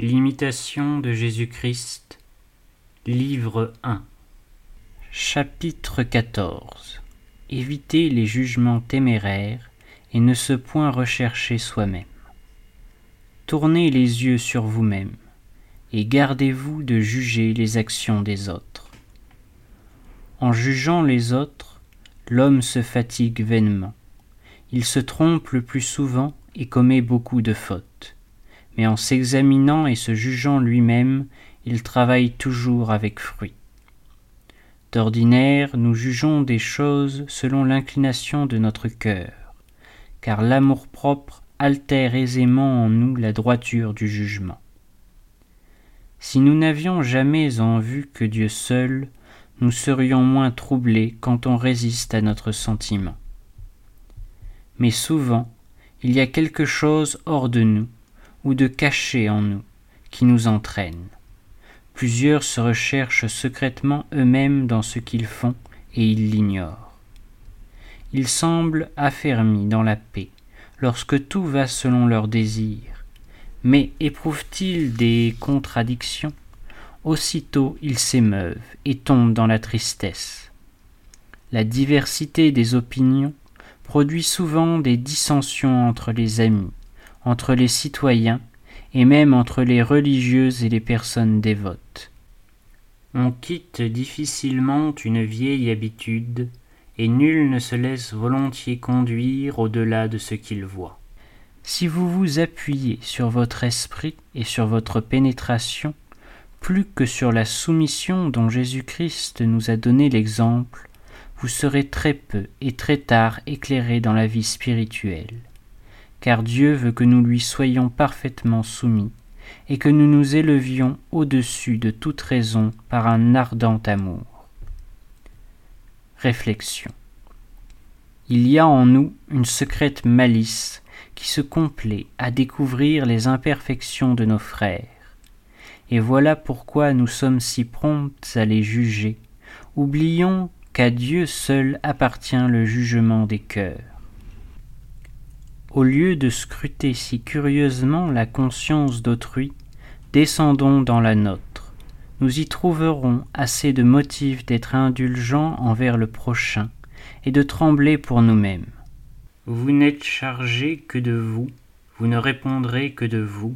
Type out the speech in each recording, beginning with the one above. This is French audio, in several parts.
L'imitation de Jésus-Christ, livre 1 Chapitre 14 Éviter les jugements téméraires et ne se point rechercher soi-même. Tournez les yeux sur vous-même et gardez-vous de juger les actions des autres. En jugeant les autres, l'homme se fatigue vainement. Il se trompe le plus souvent et commet beaucoup de fautes mais en s'examinant et se jugeant lui-même, il travaille toujours avec fruit. D'ordinaire, nous jugeons des choses selon l'inclination de notre cœur, car l'amour-propre altère aisément en nous la droiture du jugement. Si nous n'avions jamais en vue que Dieu seul, nous serions moins troublés quand on résiste à notre sentiment. Mais souvent, il y a quelque chose hors de nous, ou de cacher en nous, qui nous entraîne. Plusieurs se recherchent secrètement eux-mêmes dans ce qu'ils font et ils l'ignorent. Ils semblent affermis dans la paix lorsque tout va selon leurs désirs, mais éprouvent-ils des contradictions? Aussitôt ils s'émeuvent et tombent dans la tristesse. La diversité des opinions produit souvent des dissensions entre les amis, entre les citoyens et même entre les religieuses et les personnes dévotes. On quitte difficilement une vieille habitude, et nul ne se laisse volontiers conduire au-delà de ce qu'il voit. Si vous vous appuyez sur votre esprit et sur votre pénétration, plus que sur la soumission dont Jésus-Christ nous a donné l'exemple, vous serez très peu et très tard éclairé dans la vie spirituelle car Dieu veut que nous lui soyons parfaitement soumis, et que nous nous élevions au-dessus de toute raison par un ardent amour. Réflexion. Il y a en nous une secrète malice qui se complaît à découvrir les imperfections de nos frères, et voilà pourquoi nous sommes si prompts à les juger, oublions qu'à Dieu seul appartient le jugement des cœurs. Au lieu de scruter si curieusement la conscience d'autrui, descendons dans la nôtre. Nous y trouverons assez de motifs d'être indulgents envers le prochain et de trembler pour nous-mêmes. Vous n'êtes chargé que de vous, vous ne répondrez que de vous,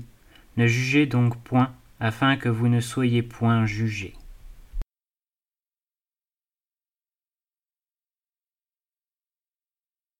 ne jugez donc point, afin que vous ne soyez point jugés.